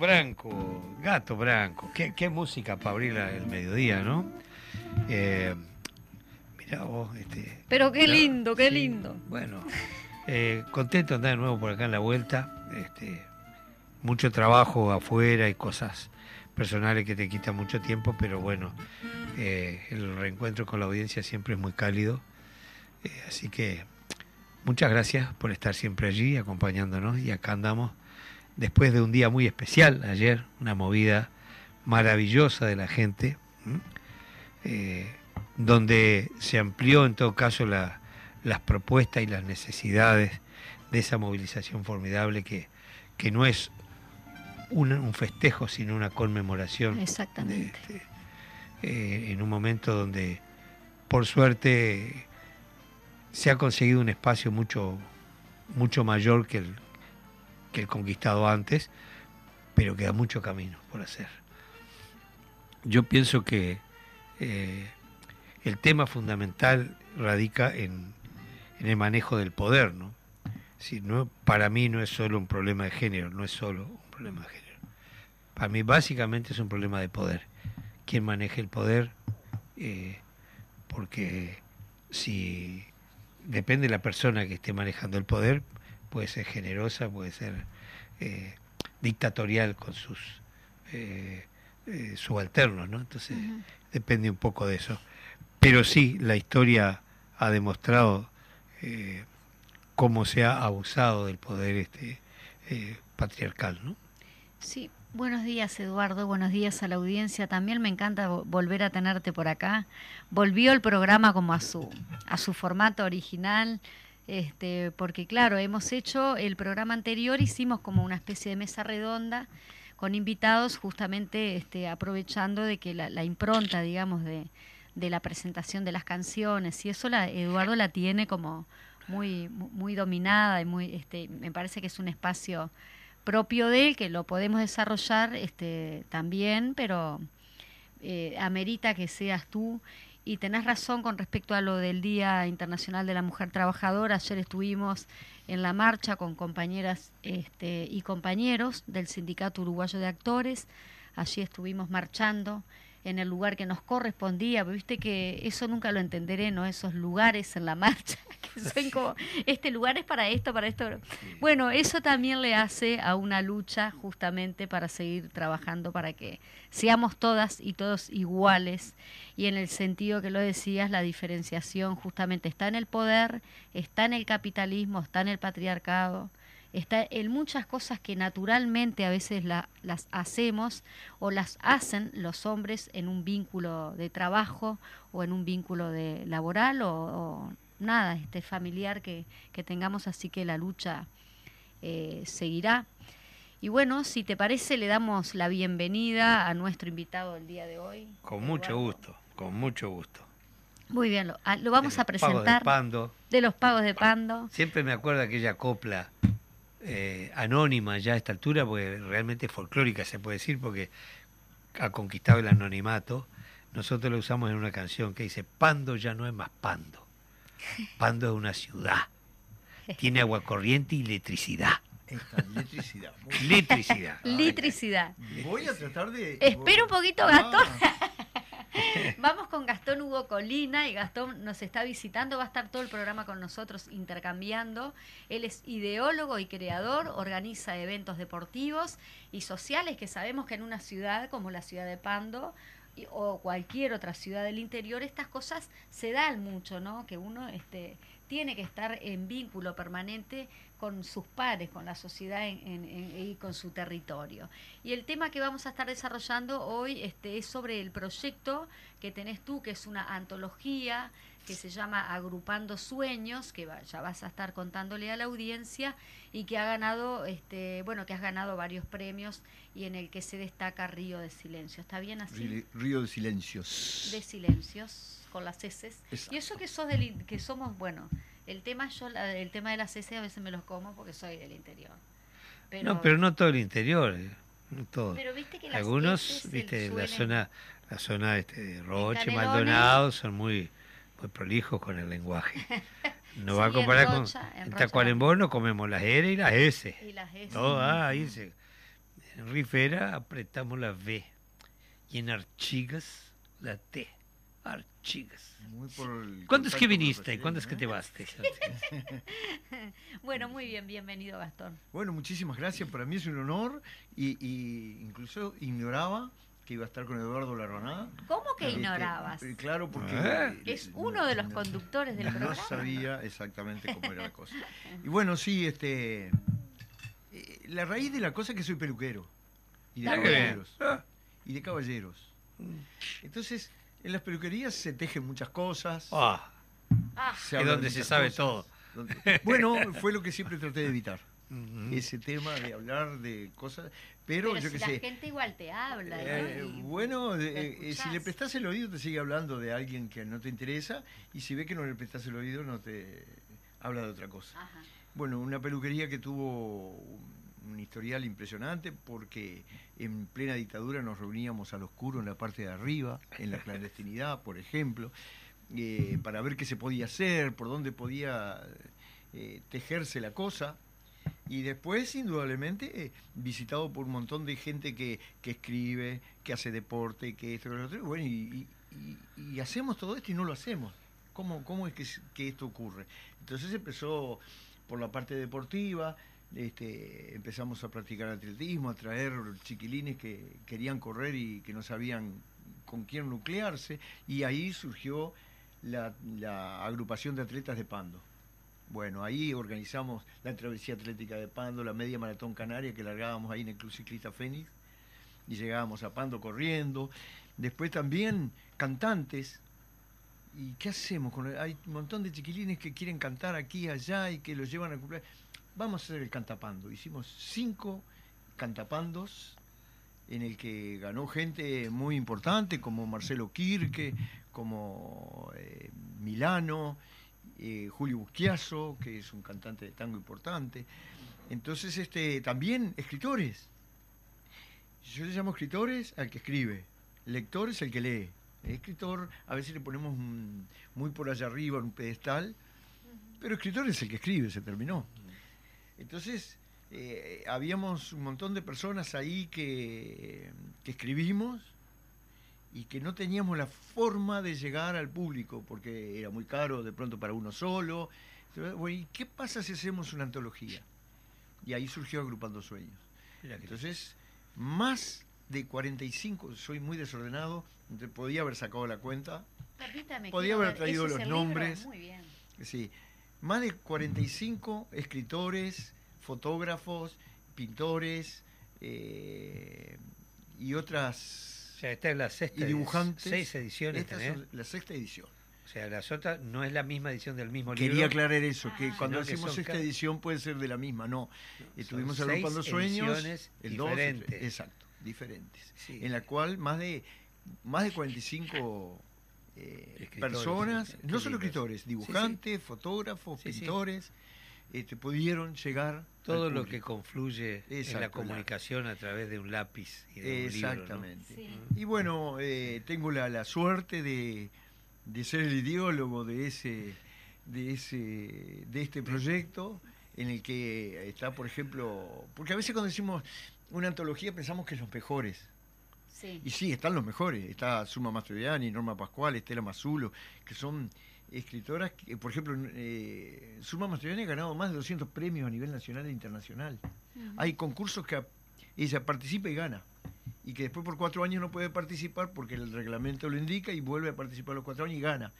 Branco, Gato Branco. Qué, música para abrir el mediodía, ¿no? Eh, mirá vos, este. Pero qué lindo, qué lindo. Bueno, eh, contento de andar de nuevo por acá en la vuelta. Este, mucho trabajo afuera y cosas personales que te quitan mucho tiempo, pero bueno, eh, el reencuentro con la audiencia siempre es muy cálido. Eh, así que muchas gracias por estar siempre allí acompañándonos y acá andamos después de un día muy especial ayer, una movida maravillosa de la gente, eh, donde se amplió en todo caso las propuestas y las necesidades de esa movilización formidable que, que no es un, festejo, sino una conmemoración. Exactamente. Este, eh, en un momento donde, por suerte, se ha conseguido un espacio mucho, mucho mayor que el, que el conquistado antes, pero queda mucho camino por hacer. Yo pienso que eh, el tema fundamental radica en, en, el manejo del poder, ¿no? Si no, para mí no es solo un problema de género, no es solo un problema de género. Para mí básicamente es un problema de poder. Quién maneja el poder, eh, porque si depende de la persona que esté manejando el poder, puede ser generosa, puede ser eh, dictatorial con sus eh, subalternos, ¿no? Entonces depende un poco de eso. Pero sí, la historia ha demostrado cómo se ha abusado del poder este patriarcal, ¿no? Sí, buenos días Eduardo, buenos días a la audiencia. También me encanta volver a tenerte por acá. Volvió el programa como a su, a su formato original, este, porque claro, hemos hecho el programa anterior, hicimos como una especie de mesa redonda con invitados, justamente este, aprovechando de que la, impronta, digamos, de, de, la presentación de las canciones y eso Eduardo la tiene como muy, muy dominada y muy, este, me parece que es un espacio propio de él, que lo podemos desarrollar este, también, pero eh, amerita que seas tú. Y tenés razón con respecto a lo del Día Internacional de la Mujer Trabajadora. Ayer estuvimos en la marcha con compañeras este, y compañeros del Sindicato Uruguayo de Actores. Allí estuvimos marchando en el lugar que nos correspondía, viste que eso nunca lo entenderé, ¿no? Esos lugares en la marcha, que son como, este lugar es para esto, para esto. Bueno, eso también le hace a una lucha justamente para seguir trabajando, para que seamos todas y todos iguales, y en el sentido que lo decías, la diferenciación justamente está en el poder, está en el capitalismo, está en el patriarcado, está en muchas cosas que naturalmente a veces las hacemos o las hacen los hombres en un vínculo de trabajo o en un vínculo de laboral o, nada, este familiar que, que, tengamos, así que la lucha eh, seguirá. Y bueno, si te parece, le damos la bienvenida a nuestro invitado del día de hoy. Con mucho gusto, con mucho gusto. Muy bien, lo, ah, lo vamos a presentar. De, Pando. de los pagos de Pando. Siempre me acuerdo aquella copla eh, anónima ya a esta altura, porque realmente folclórica se puede decir, porque ha conquistado el anonimato. Nosotros lo usamos en una canción que dice, Pando ya no es más Pando. Pando es una ciudad. Tiene agua corriente y electricidad. electricidad. Electricidad. Electricidad. Voy a tratar de... Espera un poquito, Gastón. Vamos con Gastón Hugo Colina y Gastón nos está visitando, va a estar todo el programa con nosotros intercambiando. Él es ideólogo y creador, organiza eventos deportivos y sociales que sabemos que en una ciudad como la ciudad de Pando o cualquier otra ciudad del interior estas cosas se dan mucho, ¿no? Que uno este, tiene que estar en vínculo permanente con sus pares, con la sociedad y con su territorio. Y el tema que vamos a estar desarrollando hoy este, es sobre el proyecto que tenés tú, que es una antología que se llama Agrupando Sueños, que ya vas a estar contándole a la audiencia y que ha ganado, este, bueno, que has ganado varios premios y en el que se destaca Río de Silencio. ¿Está bien así? Río de Silencios. De Silencios con las heces. Y eso que sos del, que somos, bueno, el tema yo el tema de las heces a veces me los como porque soy del interior. no, pero no todo el interior, eh, no todo. Pero viste que algunos, viste, la zona la zona este, de Roche, Maldonado son muy muy prolijos con el lenguaje. No va a comparar con en, Tacuarembó no comemos las R y las S. Y las S. Todo, ah, ahí se En Rifera apretamos la V y en Archigas la T. Archigas. Muy por el ¿Cuándo es que viniste y cuándo es que te los vas? Bueno, muy bien, bienvenido Gastón. Bueno, muchísimas gracias. Para mí es un honor y, y incluso ignoraba que iba a estar con Eduardo Larraná. ¿Cómo que Este, ignorabas? eh, claro, porque... ¿Eh? Es no- uno de los no- conductores del no programa. sabía exactamente cómo era la cosa. Y bueno, sí, este... eh, La raíz de la cosa es que soy peluquero. Y de caballeros. Ah. Y de caballeros. Entonces, en las peluquerías se tejen muchas cosas. Ah, Ah, se Es hablan donde de se muchas sabe cosas, todo. donde- Bueno, fue lo que siempre traté de evitar. ujú. Ese tema de hablar de cosas. Pero, pero yo si qué la sé. gente igual te habla. ¿no? Eh, Y bueno, eh, eh, si escuchás. le prestás el oído te sigue hablando de alguien que no te interesa y si ve que no le prestás el oído no te habla de otra cosa. Ajá. Bueno, una peluquería que tuvo un, un historial impresionante porque en plena dictadura nos reuníamos al oscuro en la parte de arriba, en la clandestinidad, por ejemplo, eh, para ver qué se podía hacer, por dónde podía eh, tejerse la cosa. Y después, indudablemente, eh, visitado por un montón de gente que, que escribe, que hace deporte, que esto, que lo otro. Bueno, y, y- hacemos todo esto y no lo hacemos. ¿Cómo, cómo es que, que esto ocurre? Entonces empezó por la parte deportiva, este, empezamos a practicar atletismo, a traer chiquilines que querían correr y que no sabían con quién nuclearse, y ahí surgió la, agrupación de atletas de Pando. Bueno, ahí organizamos la travesía atlética de Pando, la media maratón canaria que largábamos ahí en el Club Ciclista Fénix y llegábamos a Pando corriendo. Después también cantantes. ¿Y qué hacemos? Hay un montón de chiquilines que quieren cantar aquí y allá y que los llevan a cumplir. Vamos a hacer el cantapando. Hicimos cinco cantapandos en el que ganó gente muy importante como Marcelo Kirke, como eh, Milano, eh, Julio Busquiazo, que es un cantante de tango importante. Entonces, este, también escritores. Yo le llamo escritores al que escribe, lectores al que lee. El escritor a veces le ponemos un- muy por allá arriba en un pedestal, pero escritor es el que escribe, se terminó. Entonces, eh, habíamos un montón de personas ahí que, que escribimos y que no teníamos la forma de llegar al público, porque era muy caro de pronto para uno solo. Entonces, bueno, ¿y qué pasa si hacemos una antología? Y ahí surgió Agrupando Sueños. Entonces, más de 45, soy muy desordenado, podía haber sacado la cuenta, Permítame. Podía haber traído ¿ese es los nombres. Muy bien. sí, más de 45 escritores, fotógrafos, pintores eh, y otras... O sea, esta es la sexta y dibujantes. Seis ediciones Esta es la sexta edición. O sea, las otras no es la misma edición del mismo Quería libro. aclarar eso, que Ah. cuando hacemos esta cada- edición puede ser de la misma, no. Estuvimos seis agrupando sueños, ediciones el dos, diferentes. exacto, diferentes, Sí. en la cual más de más de 45 eh, personas, no solo escritores, dibujantes, fotógrafos, Sí, sí. pintores, este, pudieron llegar Todo al lo que confluye en Exacto, la la- comunicación a través de un lápiz y de un libro. ¿no? Exactamente. Sí. Y bueno, eh, tengo la, la suerte de, de ser el ideólogo de ese, de ese, de este proyecto, en el que está, por ejemplo, porque a veces cuando decimos una antología pensamos que es los mejores. Sí. Y sí, están los mejores. Está Suma Mastroianni, Norma Pascual, Estela Mazulo, que son escritoras, que, por ejemplo, eh, Suma Mastroianni ha ganado más de 200 premios a nivel nacional e internacional. Hay concursos que ella participa y gana. Y que después por cuatro años no puede participar porque el reglamento lo indica y vuelve a participar los cuatro años y gana.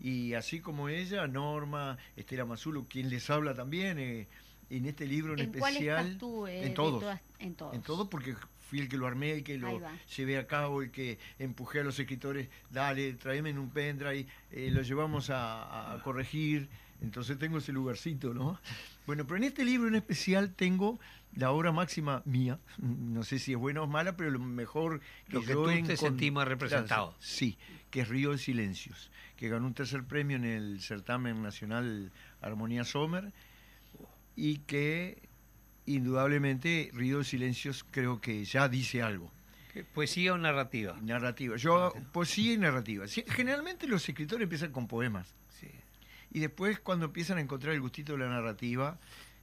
Y así como ella, Norma, Estela Mazulo, quien les habla también, eh, en este libro en, ¿En cuál especial. estás tú? eh, en de todos. todas- en todos. En todo porque fui el que lo armé, el que lo llevé a cabo, el que empujé a los escritores, dale, tráeme en un pendrive, eh, lo llevamos a, a corregir, entonces tengo ese lugarcito, ¿no? Bueno, pero en este libro en especial tengo la obra máxima mía, no sé si es buena o mala, pero lo mejor que, Lo que yo tú te sentís más representado. Sí, que es Río de Silencios, que ganó un tercer premio en el certamen nacional Armonía Sommer y que indudablemente Río de Silencios creo que ya dice algo. ¿Poesía o narrativa? Narrativa. Yo, poesía y narrativa. Generalmente los escritores empiezan con poemas Sí. y después cuando empiezan a encontrar el gustito de la narrativa,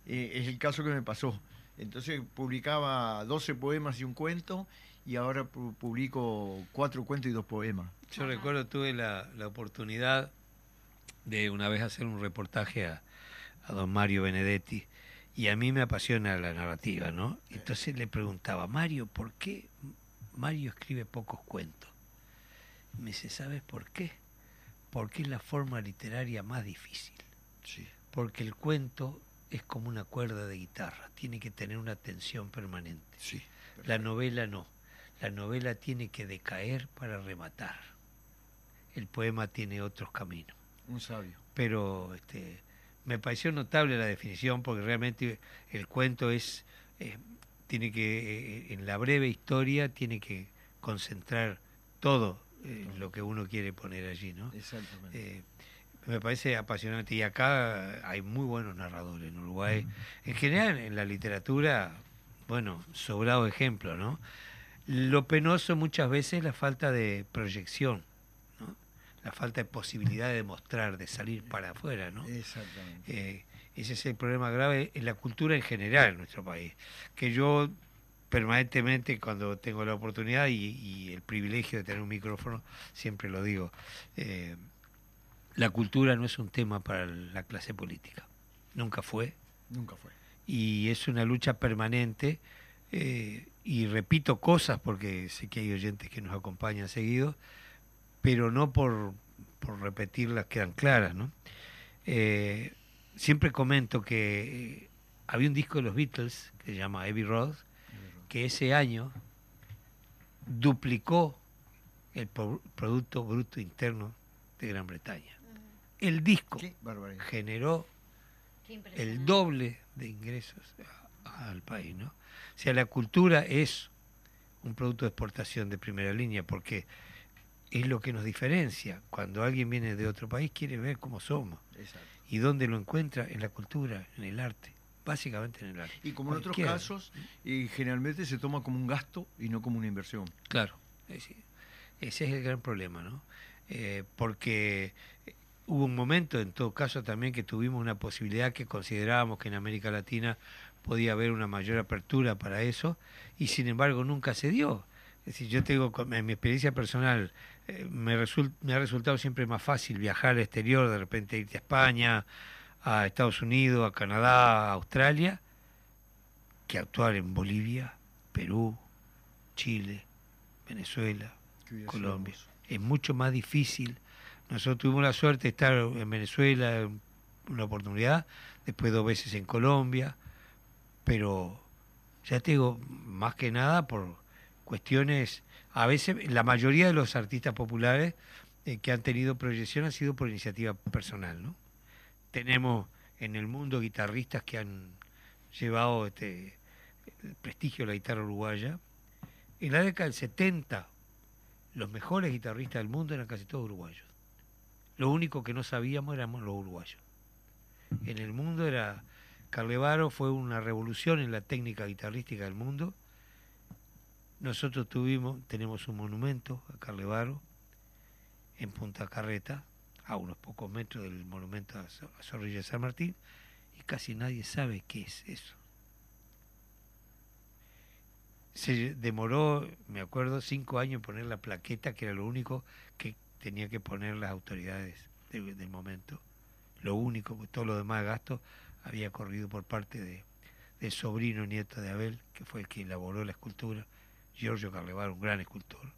eh, es el caso que me pasó. Entonces publicaba 12 poemas y un cuento y ahora publico cuatro cuentos y dos poemas. Yo recuerdo, tuve la, oportunidad de una vez hacer un reportaje a, a don Mario Benedetti y a mí me apasiona la narrativa, ¿no? Entonces le preguntaba, Mario, ¿por qué Mario escribe pocos cuentos? me dice, ¿sabes por qué? Porque es la forma literaria más difícil. Sí. Porque el cuento es como una cuerda de guitarra, tiene que tener una tensión permanente. Sí, la novela no. La novela tiene que decaer para rematar. El poema tiene otros caminos. Un sabio. Pero este, me pareció notable la definición porque realmente el cuento es, eh, tiene que, eh, en la breve historia, tiene que concentrar todo eh, lo que uno quiere poner allí, ¿no? Exactamente. me parece apasionante y acá hay muy buenos narradores en Uruguay. En general, en la literatura, bueno, sobrado ejemplo, ¿no? Lo penoso muchas veces es la falta de proyección. La falta de posibilidad de mostrar, de salir para afuera. ¿no? Exactamente. Eh, ese es el problema grave en la cultura en general en nuestro país. Que yo permanentemente cuando tengo la oportunidad y, el privilegio de tener un micrófono, siempre lo digo, eh, la cultura no es un tema para la clase política. Nunca fue. Nunca fue. Y es una lucha permanente. Eh, y repito cosas porque sé que hay oyentes que nos acompañan seguido, pero no por, por repetirlas quedan claras. ¿no? Eh, siempre comento que eh, había un disco de los Beatles que se llama Heavy Road, que ese año duplicó el Producto Bruto Interno de Gran Bretaña. El disco generó el doble de ingresos al país, ¿no? O sea, la cultura es un producto de exportación de primera línea porque es lo que nos diferencia. Cuando alguien viene de otro país quiere ver cómo somos. ¿Y dónde lo encuentra? En la cultura, en el arte. Básicamente en el arte. Y como en otros casos, y generalmente se toma como un gasto y no como una inversión. Claro, ese es el gran problema, ¿no? Eh, porque hubo un momento, en todo caso, también que tuvimos una posibilidad que considerábamos que en América Latina podía haber una mayor apertura para eso y sin embargo nunca se dio. Es decir, yo tengo, en mi experiencia personal, eh, me, me ha resultado siempre más fácil viajar al exterior, de repente irte a España, a Estados Unidos, a Canadá, a Australia, que actuar en Bolivia, Perú, Chile, Venezuela, Colombia. Es mucho más difícil. Nosotros tuvimos la suerte de estar en Venezuela, una oportunidad, después dos veces en Colombia, pero ya te digo, más que nada por cuestiones, a veces la mayoría de los artistas populares eh, que han tenido proyección ha sido por iniciativa personal, ¿no? Tenemos en el mundo guitarristas que han llevado este el prestigio de la guitarra uruguaya. En la década del 70, los mejores guitarristas del mundo eran casi todos uruguayos. Lo único que no sabíamos éramos los uruguayos. En el mundo era Carlevaro fue una revolución en la técnica guitarrística del mundo. Nosotros tuvimos, tenemos un monumento a Carlevaro en Punta Carreta, a unos pocos metros del monumento a Zorrilla San Martín, y casi nadie sabe qué es eso. Se demoró, me acuerdo, cinco años en poner la plaqueta, que era lo único que tenía que poner las autoridades del momento. Lo único, pues todo lo demás gasto había corrido por parte de, del sobrino nieto de Abel, que fue el que elaboró la escultura, Giorgio Carlevar, un gran escultor.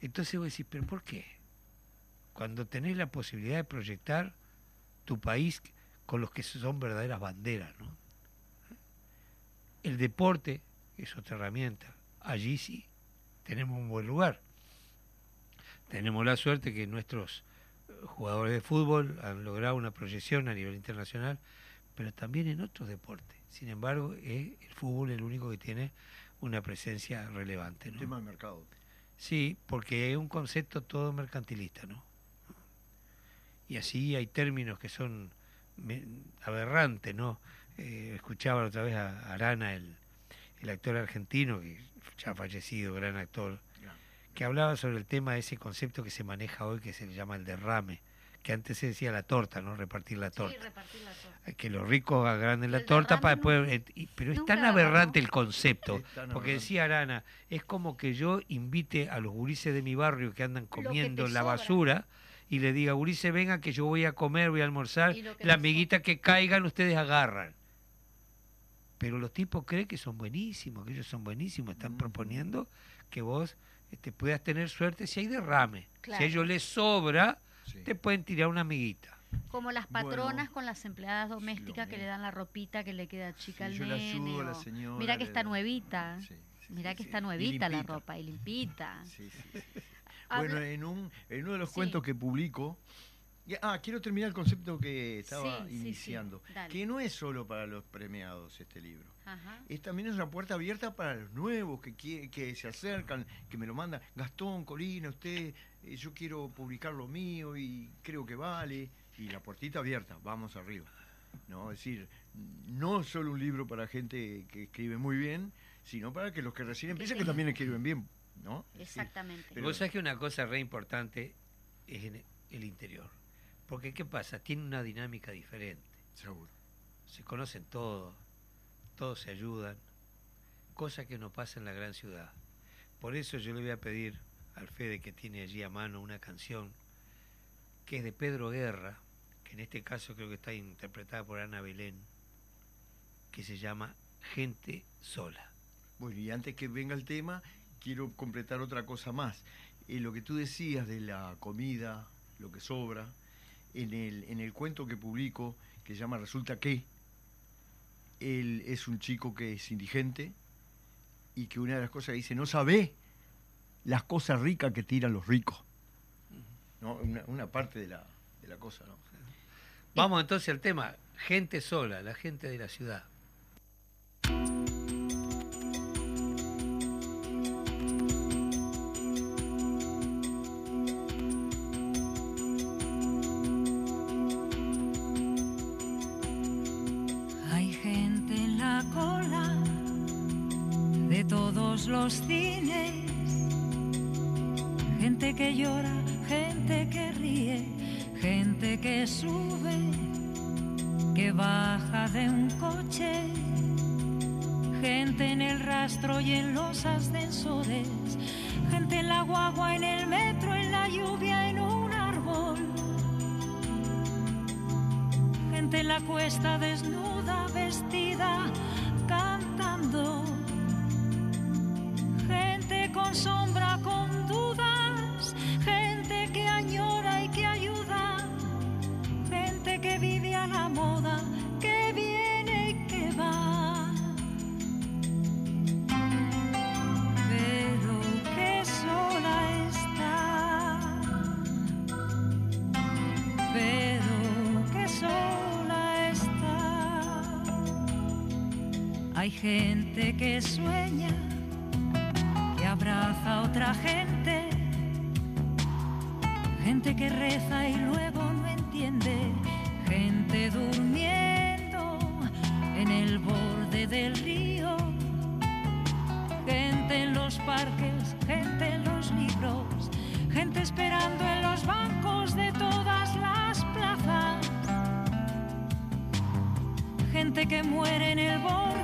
Entonces vos decís, ¿pero por qué? Cuando tenés la posibilidad de proyectar tu país con los que son verdaderas banderas, ¿no? El deporte es otra herramienta. Allí sí tenemos un buen lugar. Tenemos la suerte que nuestros jugadores de fútbol han logrado una proyección a nivel internacional pero también en otros deportes. Sin embargo, es el fútbol el único que tiene una presencia relevante. ¿no? Tema de mercado. Sí, porque es un concepto todo mercantilista, ¿no? Y así hay términos que son aberrantes, ¿no? Eh, escuchaba otra vez a Arana, el, el actor argentino, que ya ha fallecido, gran actor, que hablaba sobre el tema de ese concepto que se maneja hoy, que se llama el derrame, que antes se decía la torta, ¿no? Repartir la torta. Sí, repartir la torta. que los ricos agranden la torta para no- después... eh, y- pero es tan aberrante el concepto, porque decía Arana, es como que yo invite a los gurises de mi barrio que andan comiendo la sobra. basura y le diga, gurises, vengan que yo voy a comer, voy a almorzar, la amiguita que caigan ustedes agarran. Pero los tipos creen que son buenísimos, que ellos son buenísimos, están Mm. proponiendo que vos este, puedas tener suerte si hay derrame. Claro. Si a ellos les sobra, Sí. te pueden tirar una amiguita. Como las Bueno. patronas con las empleadas domésticas que le dan la ropita que le queda chica Sí, al yo nene. ayudo a la señora, Mira que está nuevita. Sí, sí, Mira sí, que sí. está nuevita la ropa y limpita. Sí, sí, sí. Habla- Bueno, en, un, en uno de los Sí. cuentos que publico, ah, quiero terminar el concepto que estaba Sí, sí, sí. iniciando, que no es solo para los premiados este libro. Ajá. Es también es una puerta abierta para los nuevos que, que se acercan, que me lo mandan. Gastón, Corina, usted, eh, yo quiero publicar lo mío y creo que vale. Y la puertita abierta, vamos arriba. ¿no? Es decir, no solo un libro para gente que escribe muy bien, sino para que los que recién empiezan que también escriben bien. ¿no? Es decir, Exactamente. Pero- Vos sabés que una cosa re importante es en el interior. Porque, ¿qué pasa? Tiene una dinámica diferente. seguro. Se conocen todos, todos se ayudan, cosa que no pasa en la gran ciudad. Por eso yo le voy a pedir al Fede que tiene allí a mano una canción que es de Pedro Guerra, que en este caso creo que está interpretada por Ana Belén, que se llama Gente Sola. Bueno, y antes que venga el tema, quiero completar otra cosa más. Eh, lo que tú decías de la comida, lo que sobra, en el, en el cuento que publico, que se llama Resulta que, él es un chico que es indigente y que una de las cosas que dice, no sabe las cosas ricas que tiran los ricos. ¿No? Una, una parte de la, de la cosa, ¿no? Vamos entonces al tema, gente sola, la gente de la ciudad. Cines, gente que llora, gente que ríe, gente que sube, que baja de un coche, gente en el rastro y en los ascensores, gente en la guagua, en el metro, en la lluvia, en un árbol. Gente en la cuesta desnuda, vestida, Hay gente que sueña, que abraza a otra gente, gente que reza y luego no entiende, gente durmiendo en el borde del río, gente en los parques, gente en los libros, gente esperando en los bancos de todas las plazas, gente que muere en el borde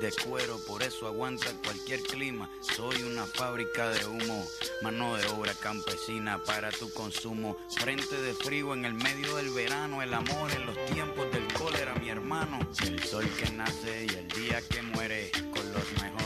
de cuero, por eso aguanta cualquier clima. Soy una fábrica de humo, mano de obra campesina para tu consumo. Frente de frío en el medio del verano, el amor en los tiempos del cólera, mi hermano. El sol que nace y el día que muere, con los mejores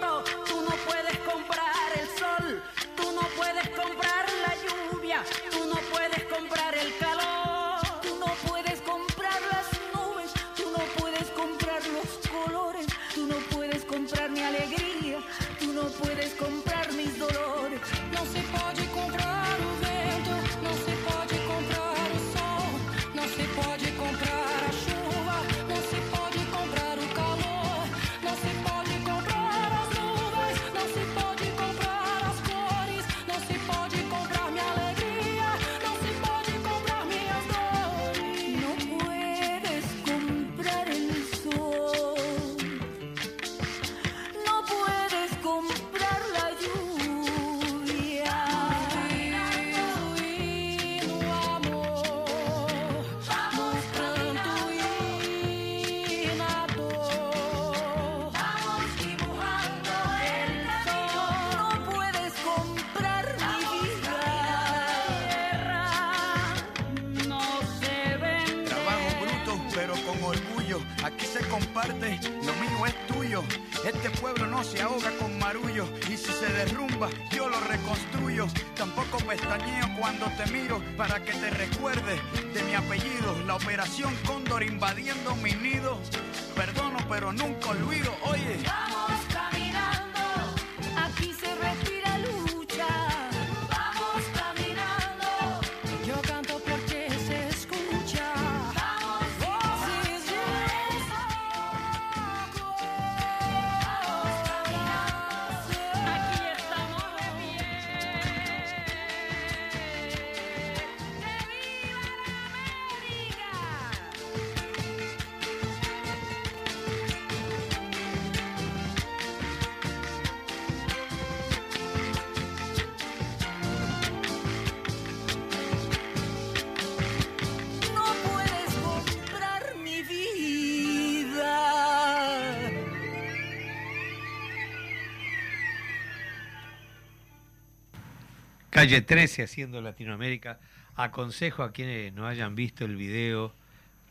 Calle 13 haciendo Latinoamérica. Aconsejo a quienes no hayan visto el video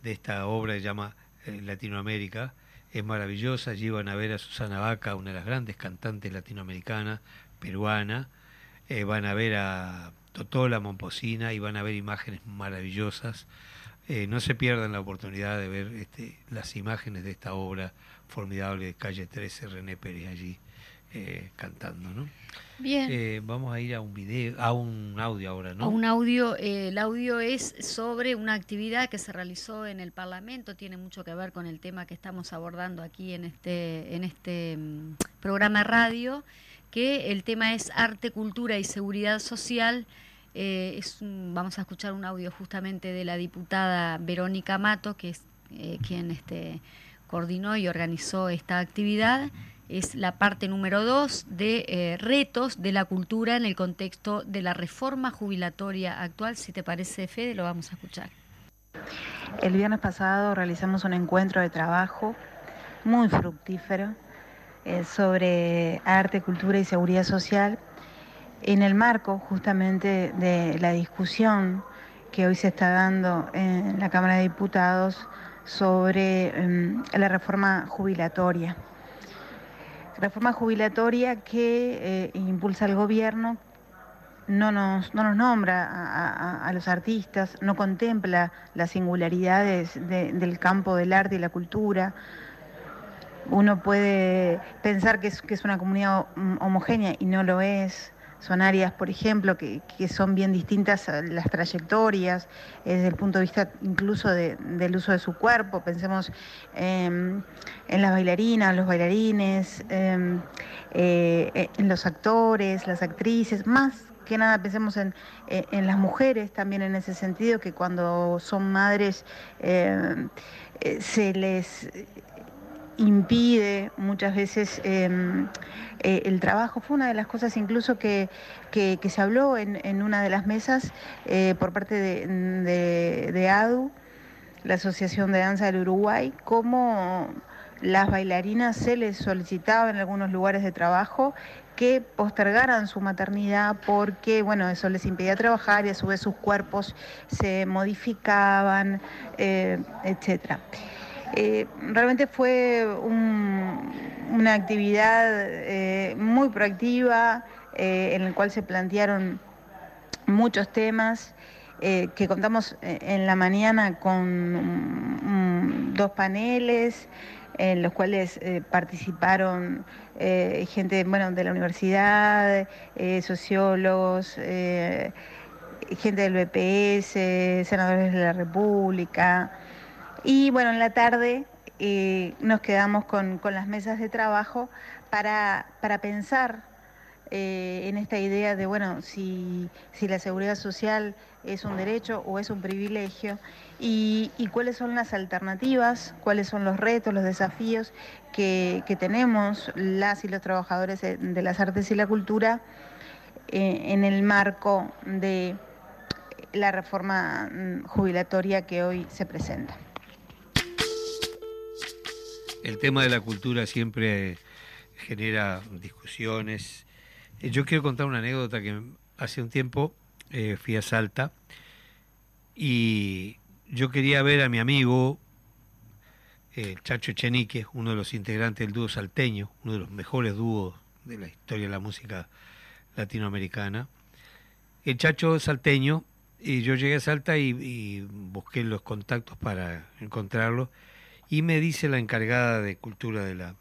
de esta obra que se llama eh, Latinoamérica, es maravillosa. Allí van a ver a Susana Vaca, una de las grandes cantantes latinoamericanas, peruana. Eh, van a ver a Totola Momposina y van a ver imágenes maravillosas. Eh, no se pierdan la oportunidad de ver este, las imágenes de esta obra formidable de Calle 13, René Pérez allí cantando, ¿no? Bien. Eh, vamos a ir a un video, a un audio ahora, ¿no? A un audio, eh, el audio es sobre una actividad que se realizó en el Parlamento, tiene mucho que ver con el tema que estamos abordando aquí en este, en este mm, programa radio, que el tema es arte, cultura y seguridad social. Eh, es un- vamos a escuchar un audio justamente de la diputada Verónica Mato, que es eh, quien este, coordinó y organizó esta actividad. Es la parte número dos de eh, retos de la cultura en el contexto de la reforma jubilatoria actual. Si te parece, Fede, lo vamos a escuchar. El viernes pasado realizamos un encuentro de trabajo muy fructífero eh, sobre arte, cultura y seguridad social en el marco justamente de la discusión que hoy se está dando en la Cámara de Diputados sobre em, la reforma jubilatoria. Reforma jubilatoria que eh, impulsa el gobierno no nos, no nos nombra a, los artistas, no contempla las singularidades de- del campo del arte y la cultura. Uno puede pensar que es, que es una comunidad homogénea y no lo es. Son áreas, por ejemplo, que, que son bien distintas a las trayectorias, eh, desde el punto de vista incluso de- del uso de su cuerpo. Pensemos em, en las bailarinas, los bailarines, em, eh, en los actores, las actrices, más que nada pensemos en, eh, en las mujeres también en ese sentido, que cuando son madres eh, se les impide muchas veces eh, el trabajo. Fue una de las cosas incluso que, que- se habló en, en una de las mesas eh, por parte de, de- ADU, la Asociación de Danza del Uruguay, cómo las bailarinas se les solicitaba en algunos lugares de trabajo que postergaran su maternidad porque, bueno, eso les impedía trabajar y a su vez sus cuerpos se modificaban, eh, etcétera. Eh, realmente fue un- una actividad eh, muy proactiva eh, en la cual se plantearon muchos temas eh, que contamos en la mañana con mm, dos paneles en los cuales participaron gente bueno, de la universidad, sociólogos, gente del BPS, senadores de la República. Y bueno, en la tarde nos quedamos con, con las mesas de trabajo para, para pensar eh, en esta idea de, bueno, si, si la seguridad social es un derecho o es un privilegio y, cuáles son las alternativas, cuáles son los retos, los desafíos que, que tenemos las y los trabajadores de, de las artes y la cultura eh, en el marco de la reforma mm, jubilatoria que hoy se presenta. El tema de la cultura siempre genera discusiones. Eh, Yo quiero contar una anécdota que hace un tiempo eh, fui a Salta y yo quería ver a mi amigo eh, Chacho Chenique, uno de los integrantes del dúo salteño, uno de los mejores dúos de la historia de la música latinoamericana. El Chacho salteño y yo llegué a Salta y, y busqué los contactos para encontrarlo y me dice la encargada de cultura de la,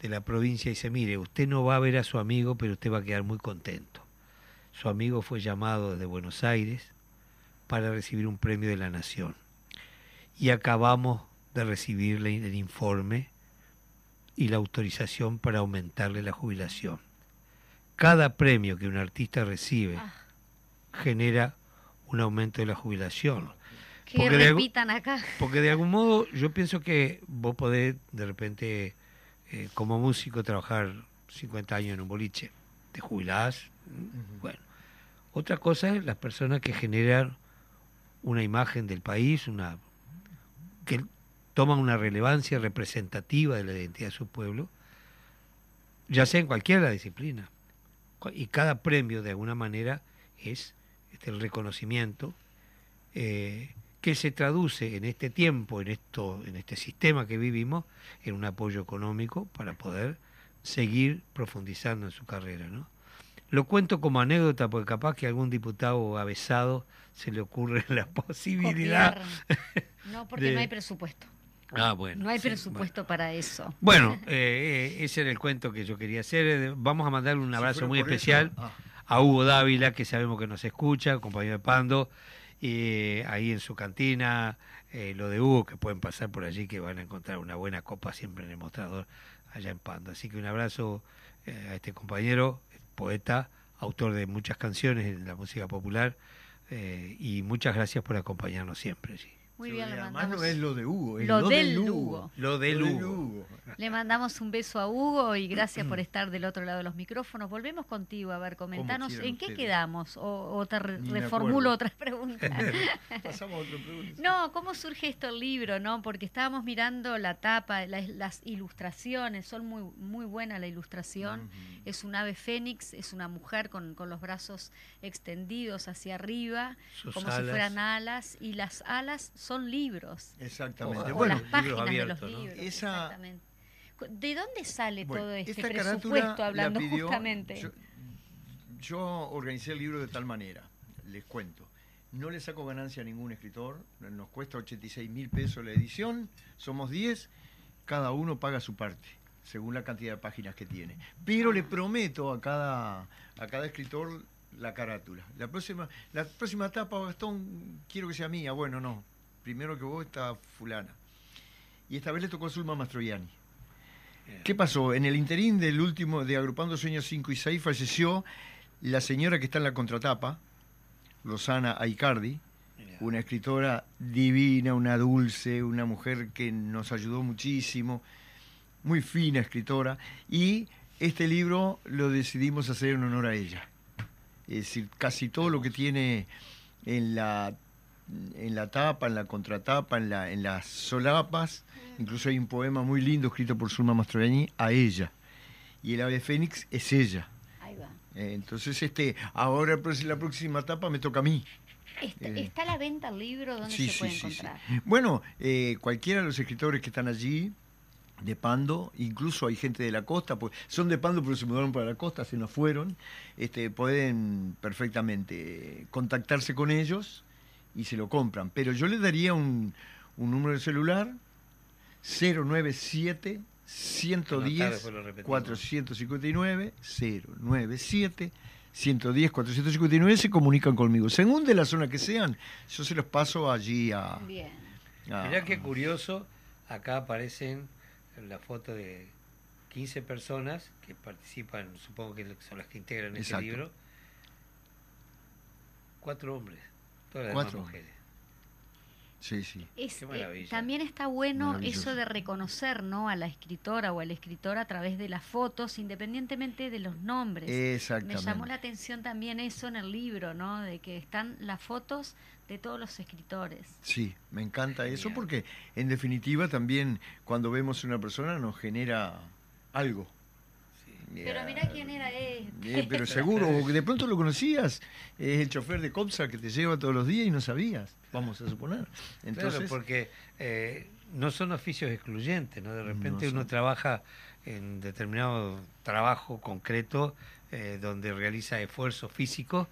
de la provincia, dice, mire, usted no va a ver a su amigo, pero usted va a quedar muy contento. Su amigo fue llamado desde Buenos Aires para recibir un premio de la Nación. Y acabamos de recibirle el informe y la autorización para aumentarle la jubilación. Cada premio que un artista recibe Ah. genera un aumento de la jubilación. Que Porque de algu- repitan acá. Porque de algún modo yo pienso que vos podés de repente eh, como músico trabajar 50 años en un boliche, te jubilás, bueno. Otra cosa es las personas que generan una imagen del país, una que toman una relevancia representativa de la identidad de su pueblo, ya sea en cualquiera disciplina. Cu- Y cada premio de alguna manera es este, el reconocimiento eh, que se traduce en este tiempo, en esto, en este sistema que vivimos, en un apoyo económico para poder seguir profundizando en su carrera, ¿no? Lo cuento como anécdota porque capaz que algún diputado avesado se le ocurre la posibilidad. Copiar. No, porque de- no hay presupuesto. Ah, bueno. No hay sí, presupuesto para eso. Bueno, eh, eh, ese era el cuento que yo quería hacer. Eh, Vamos a mandarle un abrazo muy especial ah, a Hugo Dávila, que sabemos que nos escucha, compañero de Pando, eh, ahí en su cantina, eh, lo de Hugo, que pueden pasar por allí, que van a encontrar una buena copa siempre en el mostrador allá en Pando. Así que un abrazo eh, a este compañero, poeta, autor de muchas canciones en la música popular, y muchas gracias por acompañarnos siempre. sí. Muy bien, le además mandamos, no es lo de Hugo, es Lo lo, del del Hugo. Hugo. Lo del Lo Hugo. le mandamos un beso a Hugo y gracias por estar del otro lado de los micrófonos. Volvemos contigo, a ver, comentanos en qué ustedes. quedamos o, o te re- reformulo acuerdo. otras preguntas. Pasamos a otra pregunta. No, ¿cómo surge esto el libro? no Porque estábamos mirando la tapa, la- las ilustraciones, son muy, muy buena la ilustración. Es un ave fénix, es una mujer con, con los brazos extendidos hacia arriba, Sus como si fueran alas, y las alas son libros. Exactamente. O Bueno, las páginas libros de abiertos, los ¿no? Esa- exactamente. ¿De dónde sale Bueno, todo este presupuesto hablando pidió- justamente? Yo, yo organicé el libro de tal manera, les cuento. No le saco ganancia a ningún escritor, nos cuesta 86 mil pesos la edición, somos 10, cada uno paga su parte, según la cantidad de páginas que tiene. Pero le prometo a cada, a cada escritor la carátula. La próxima, la próxima etapa, Gastón, quiero que sea mía. Bueno, no. Primero que vos está fulana. Y esta vez le tocó a Zulma Mastroianni. ¿Qué pasó? En el interín del último, de Agrupando Sueños 5 y 6, falleció la señora que está en la contratapa, Rosana Aicardi, una escritora divina, una dulce, una mujer que nos ayudó muchísimo, muy fina escritora, y este libro lo decidimos hacer en honor a ella. Es decir, casi todo lo que tiene en la, en la tapa, en la contratapa, en, la, en las solapas, incluso hay un poema muy lindo escrito por Zulma Mastroianni a ella. Y el ave fénix es ella. Ahí va. Eh, Entonces, este, ahora pues, la próxima etapa me toca a mí. Está, Eh, ¿Está a la venta el libro? ¿Dónde se puede encontrar? Bueno, eh, cualquiera de los escritores que están allí, de Pando, incluso hay gente de la costa, pues son de Pando pero se mudaron para la costa, se nos fueron, este, pueden perfectamente contactarse con ellos y se lo compran. Pero yo les daría un, un número de celular, 097 Anotar, 110 después lo repetimos. 459 097 110 459 se comunican conmigo. Según de la zona que sean, yo se los paso allí a... Bien. a- Mirá qué curioso, acá aparecen la foto de 15 personas que participan, supongo que son las que integran ese Exacto. libro. Cuatro hombres, todas las Cuatro. demás mujeres. Sí, sí. Es, Qué eh, maravilla. también está bueno eso de reconocer ¿no? a la escritora o al escritor a través de las fotos, independientemente de los nombres. Me Exactamente. llamó la atención también eso en el libro, ¿no? De que están las fotos de todos los escritores. Sí, me encanta eso porque en definitiva también cuando vemos una persona nos genera algo. Pero mira quién era él. eh, pero seguro, o que de pronto lo conocías, es el chofer de Copsa que te lleva todos los días y no sabías, vamos a suponer. Entonces, claro, porque eh, no son oficios excluyentes, ¿no? De repente No uno trabaja en determinado trabajo concreto eh, donde realiza esfuerzo físico,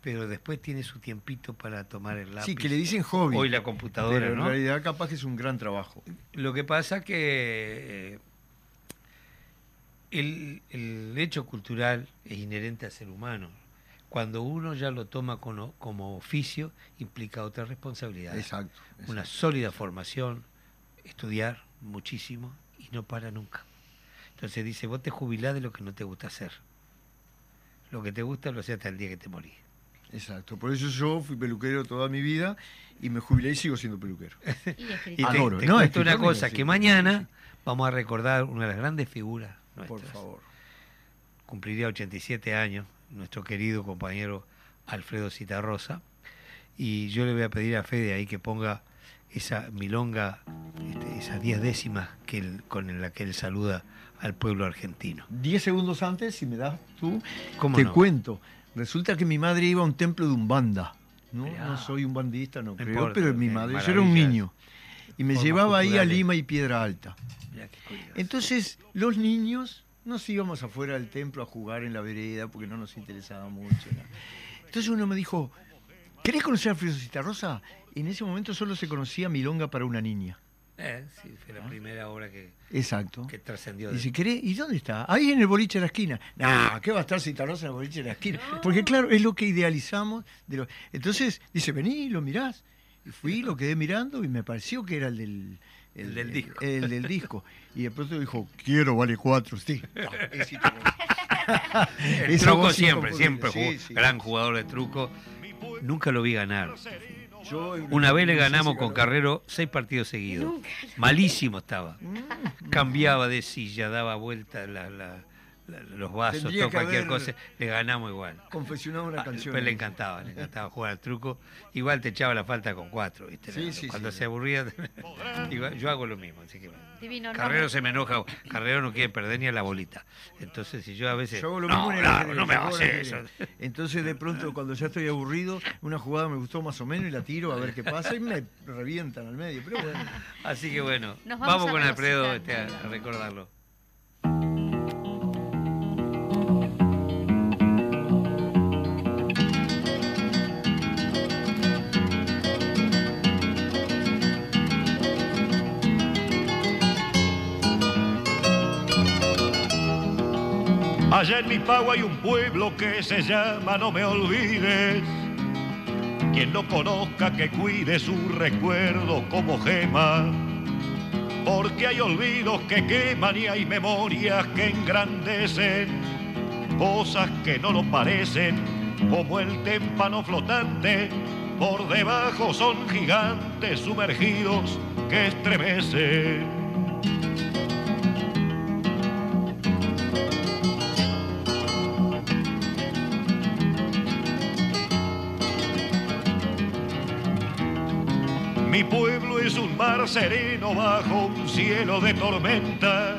pero después tiene su tiempito para tomar el lápiz. sí, que le dicen hobby. Hoy la computadora, pero en ¿no? realidad capaz que es un gran trabajo. Lo que pasa que eh, el, el hecho cultural es inherente al ser humano. Cuando uno ya lo toma como, como oficio, implica otra responsabilidad. Exacto. Una sólida formación, estudiar muchísimo y no para nunca. Entonces dice, vos te jubilás de lo que no te gusta hacer. Lo que te gusta lo haces hasta el día que te morís. Exacto. Por eso yo fui peluquero toda mi vida y me jubilé y sigo siendo peluquero. Y Y te, Adoro. te No, cuento una cosa, sí, que mañana sí. vamos a recordar una de las grandes figuras Por favor. cumpliría 87 años, nuestro querido compañero Alfredo Citarrosa, y yo le voy a pedir a Fede ahí que ponga esa milonga, este, esas diez décimas que él- con la que él saluda al pueblo argentino. Diez segundos antes, si me das tú, ¿Cómo te no? cuento. Resulta que mi madre iba a un templo de Umbanda. No, no soy un bandista, no, No creo, importa, pero mi madre, yo era un niño. Y me llevaba ahí a. Lima y Piedra Alta. Entonces, los niños nos íbamos afuera del templo a jugar en la vereda porque no nos interesaba mucho. nada. Entonces uno me dijo, ¿querés conocer a Alfredo Citarrosa? En ese momento solo se conocía Milonga para una niña. Eh, sí, fue la primera obra que, Exacto. que trascendió. Dice, ¿querés? ¿Y dónde está? Ahí en el boliche de la esquina. No, ¿qué va a estar Citarrosa en el boliche de la esquina? Porque claro, es lo que idealizamos. De lo... Entonces, dice, vení, lo mirás. Y fui, lo quedé mirando y me pareció que era el del... El del disco. El, del disco. Y de pronto dijo, quiero, vale cuatro, sí. El truco siempre, siempre jugó. sí. Gran jugador de truco. Nunca lo vi ganar. Yo, Una vez le ganamos con. Carrero seis partidos seguidos. Malísimo estaba. Mm. Cambiaba de silla, daba la- la- los vasos, Tendría todo, cualquier cosa. Le ganamos igual. Confeccionaba una Ah, canción. Pero le encantaba, le encantaba jugar al truco. Igual te echaba la falta con cuatro, ¿viste? Sí, sí, Cuando sí. se aburría, yo hago lo mismo. Así que, Divino, no, Carrero no. se me enoja, Carrero no quiere perder ni a la bolita. Entonces, si yo a veces. Yo hago lo no, mismo en el claro, no me hagas eso. Entonces de pronto cuando ya estoy aburrido, una jugada me gustó más o menos y la tiro a ver qué pasa y me revientan al medio. Pero bueno, Así que bueno, Nos vamos, vamos con Alfredo este, a recordarlo. Allá en mi pago hay un pueblo que se llama No me olvides. Quien no conozca que cuide su recuerdo como gema. Porque hay olvidos que queman y hay memorias que engrandecen. Cosas que no lo parecen, como el témpano flotante. Por debajo son gigantes sumergidos que estremecen. Pueblo es un mar sereno bajo un cielo de tormenta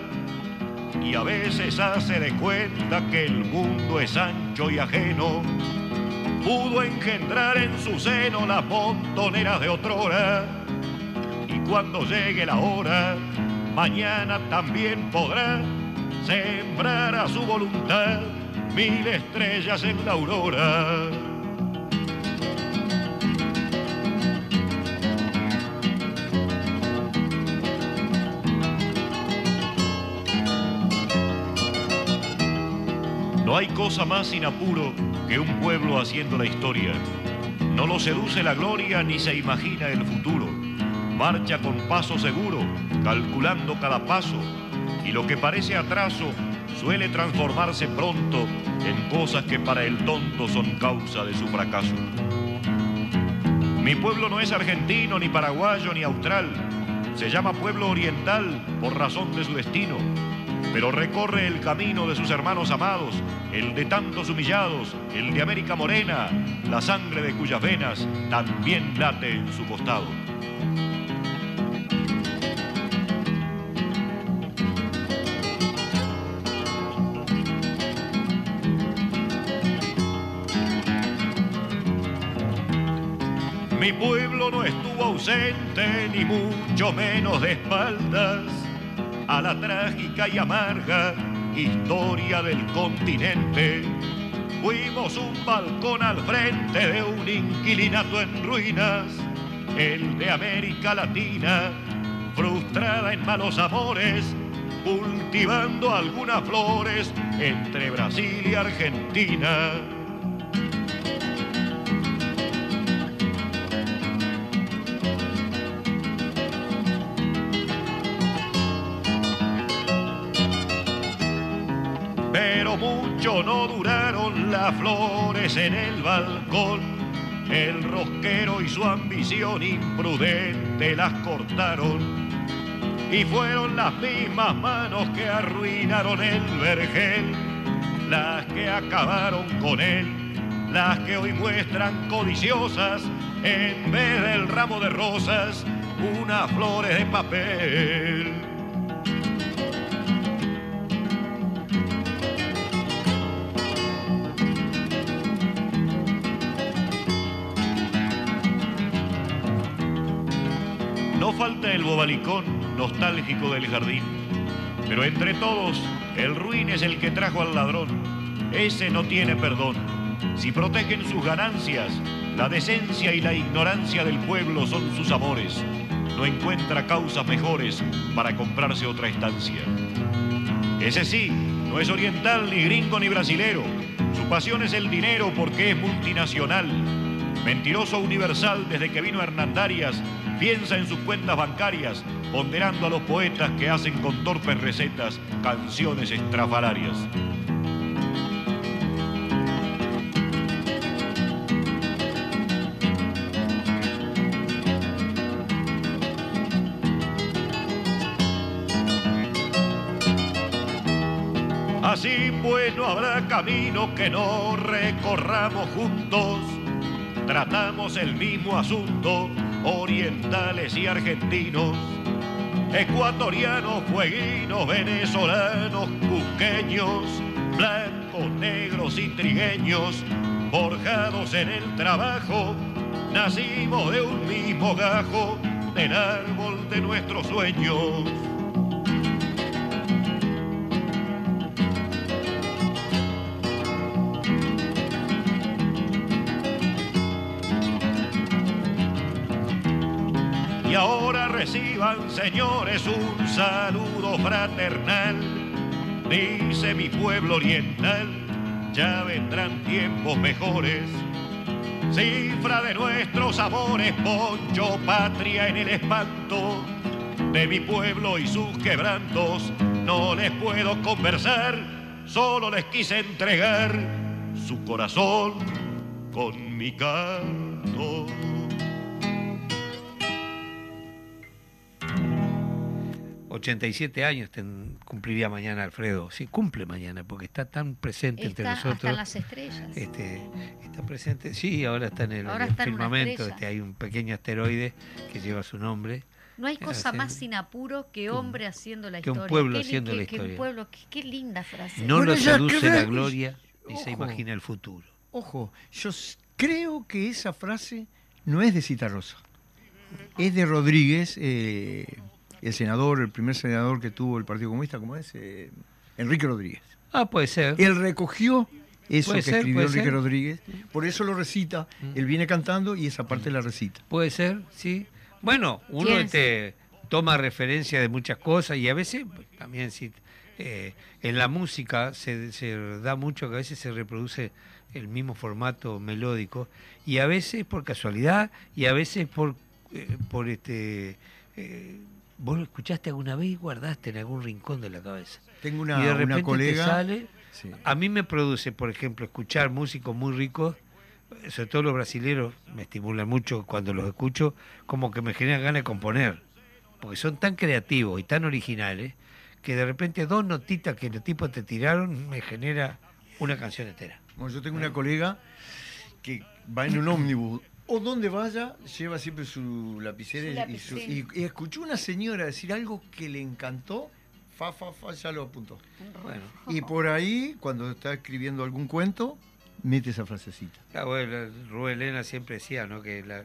y a veces hace de cuenta que el mundo es ancho y ajeno. Pudo engendrar en su seno las montoneras de otrora y cuando llegue la hora, mañana también podrá sembrar a su voluntad mil estrellas en la aurora. Hay cosa más sin apuro que un pueblo haciendo la historia. No lo seduce la gloria ni se imagina el futuro. Marcha con paso seguro, calculando cada paso, y lo que parece atraso suele transformarse pronto en cosas que para el tonto son causa de su fracaso. Mi pueblo no es argentino, ni paraguayo, ni austral. Se llama pueblo oriental por razón de su destino pero recorre el camino de sus hermanos amados, el de tantos humillados, el de América Morena, la sangre de cuyas venas también late en su costado. Mi pueblo no estuvo ausente, ni mucho menos de espaldas a la trágica y amarga historia del continente. Fuimos un balcón al frente de un inquilinato en ruinas, el de América Latina, frustrada en malos amores, cultivando algunas flores entre Brasil y Argentina. Mucho no duraron las flores en el balcón. El rosquero y su ambición imprudente las cortaron. Y fueron las mismas manos que arruinaron el vergel, las que acabaron con él, las que hoy muestran codiciosas, en vez del ramo de rosas, unas flores de papel. Bobalicón nostálgico del jardín, pero entre todos el ruin es el que trajo al ladrón. Ese no tiene perdón. Si protegen sus ganancias, la decencia y la ignorancia del pueblo son sus amores. No encuentra causas mejores para comprarse otra estancia. Ese sí, no es oriental, ni gringo, ni brasilero. Su pasión es el dinero porque es multinacional. Mentiroso universal desde que vino Hernandarias, piensa en sus cuentas bancarias, ponderando a los poetas que hacen con torpes recetas canciones estrafalarias. Así pues no habrá camino que no recorramos juntos. Tratamos el mismo asunto, orientales y argentinos, ecuatorianos, fueguinos, venezolanos, cusqueños, blancos, negros y trigueños, forjados en el trabajo, nacimos de un mismo gajo, del árbol de nuestros sueños. Reciban, señores, un saludo fraternal. Dice mi pueblo oriental, ya vendrán tiempos mejores. Cifra de nuestros amores, poncho, patria en el espanto. De mi pueblo y sus quebrantos, no les puedo conversar, solo les quise entregar su corazón con mi canto. 87 años ten- cumpliría mañana Alfredo. Sí, cumple mañana porque está tan presente entre Está hasta nosotros. en las estrellas. Este, está presente, sí, ahora está en el, Ahora el está firmamento. Este, hay un pequeño asteroide que lleva su nombre. No hay cosa más sin apuro que hombre haciendo la que un historia. pueblo Qué haciendo qué- la historia. pueblo, qué, qué linda frase. No Bueno, lo seduce la gloria y se imagina el futuro. Ojo, yo creo que esa frase no es de Citarrosa. Es de Rodríguez, eh, el senador, el primer senador que tuvo el Partido Comunista, ¿cómo es? Eh, Enrique Rodríguez. Ah, puede ser. Él recogió eso Puede que ser, escribió Enrique ser. Mm. Rodríguez, por eso lo recita. Él viene cantando y esa parte la recita. Puede ser, sí. Bueno, uno este, toma referencia de muchas cosas y a veces pues, también sí, eh, en la música se, se da mucho que a veces se reproduce el mismo formato melódico y a veces por casualidad y a veces por, eh, por este... eh, ¿Vos lo escuchaste alguna vez y guardaste en algún rincón de la cabeza? Tengo y de una, repente una colega. te sale... Sí. A mí me produce, por ejemplo, escuchar músicos muy ricos, sobre todo los brasileros, me estimulan mucho cuando los escucho, como que me generan ganas de componer, porque son tan creativos y tan originales, que de repente dos notitas que los tipos te tiraron me genera una canción entera. Bueno, yo tengo una colega que va en un ómnibus o donde vaya, lleva siempre su lapicera Su y, su- y- y escuchó una señora decir algo que le encantó, fa, fa, fa, ya lo apuntó. Bueno, Y por ahí, cuando está escribiendo algún cuento, mete esa frasecita. la abuela Rubén Elena siempre decía ¿no? que la,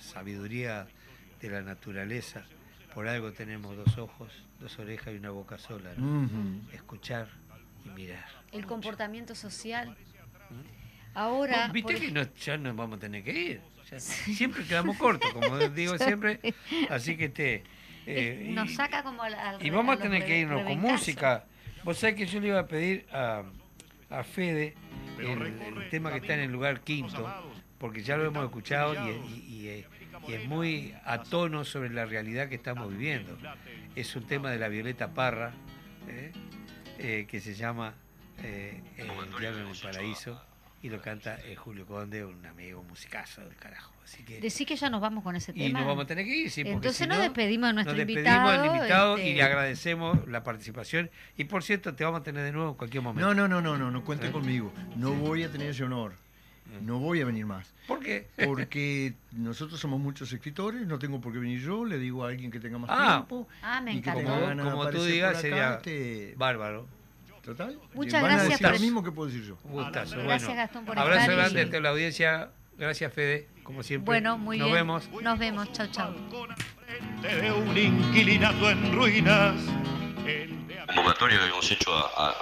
sabiduría de la naturaleza, por algo tenemos dos ojos, dos orejas y una boca sola, escuchar y mirar. El comportamiento social. Ahora. No, Viste por que no- ya nos vamos a tener que ir. Siempre quedamos cortos, como digo siempre. Así que te. eh, nos y- saca como al, al y vamos a tener que irnos con música. Vos sabés que yo le iba a pedir a, a Fede el, el tema que está en el lugar quinto, porque ya lo hemos escuchado y, y- y, y es muy a tono sobre la realidad que estamos viviendo. Es un tema de la Violeta Parra, ¿eh? Eh, que se llama eh, El Diablo en el Paraíso, y lo canta eh, Julio Conde, un amigo musicazo del carajo. Así que, Decí que ya nos vamos con ese y tema. nos vamos a tener que ir, sí, porque Entonces si nos no- despedimos de nuestro nos despedimos invitado. del invitado y este, le agradecemos la participación. Y por cierto, te vamos a tener de nuevo en cualquier momento. No, no, no, no, no, no cuente ¿Eh? conmigo. No voy a tener ese honor. No voy a venir más. ¿Por qué? Porque nosotros somos muchos escritores, no tengo por qué venir yo, le digo a alguien que tenga más Ah. tiempo. Ah, me y tenga Como, como tú digas, sería este, bárbaro. Total. Muchas Van a gracias decir por- lo mismo que puedo decir yo. Un gustazo. Gracias, bueno, Gastón, por abrazo estar y- grande a toda la audiencia. Gracias, Fede, como siempre. Bueno, muy Nos bien. vemos. Nos vemos. Chau, chau. De un inquilinato en ruinas. Convocatoria que habíamos hecho a,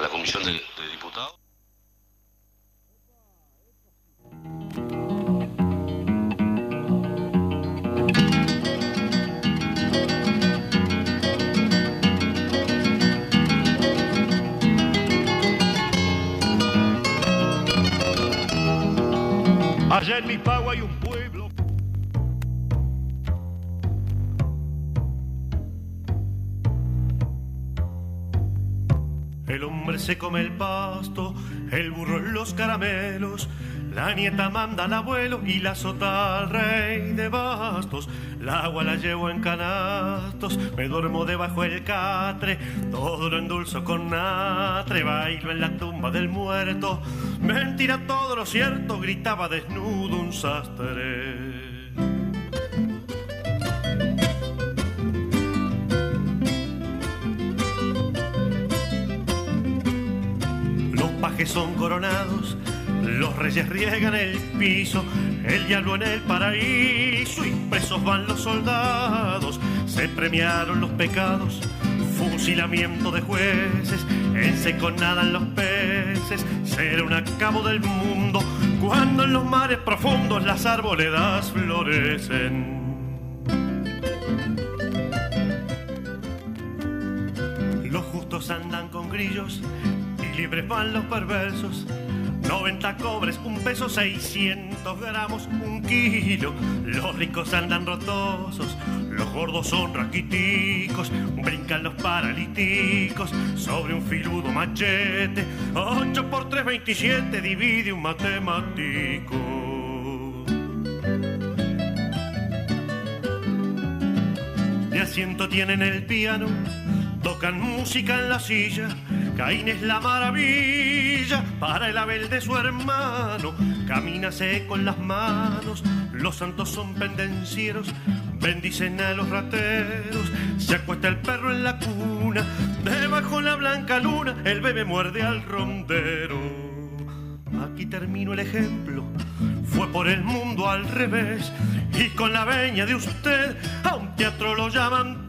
la Comisión de Diputados. Allá en mi pago hay un pueblo. El hombre se come el pasto, el burro los caramelos, la nieta manda al abuelo y la sota al rey de bastos. El agua la llevo en canastos, me duermo debajo del catre, todo lo endulzo con natre, bailo en la tumba del muerto. Mentira todo lo cierto, gritaba desnudo un sastre. Los pajes son coronados los reyes riegan el piso, el diablo en el paraíso y presos van los soldados. Se premiaron los pecados, fusilamiento de jueces, en seco nadan los peces, será un acabo del mundo cuando en los mares profundos las arboledas florecen. Los justos andan con grillos y libres van los perversos 90 cobres, un peso 600 gramos, un kilo. Los ricos andan rotosos, los gordos son raquiticos, brincan los paralíticos sobre un filudo machete. 8 por 3, 27, divide un matemático. De asiento tienen el piano, tocan música en la silla Caín es la maravilla para el Abel de su hermano. Camina con las manos, los santos son pendencieros, bendicen a los rateros. Se acuesta el perro en la cuna, debajo la blanca luna, el bebé muerde al rondero. Aquí termino el ejemplo, fue por el mundo al revés, y con la veña de usted a un teatro lo llaman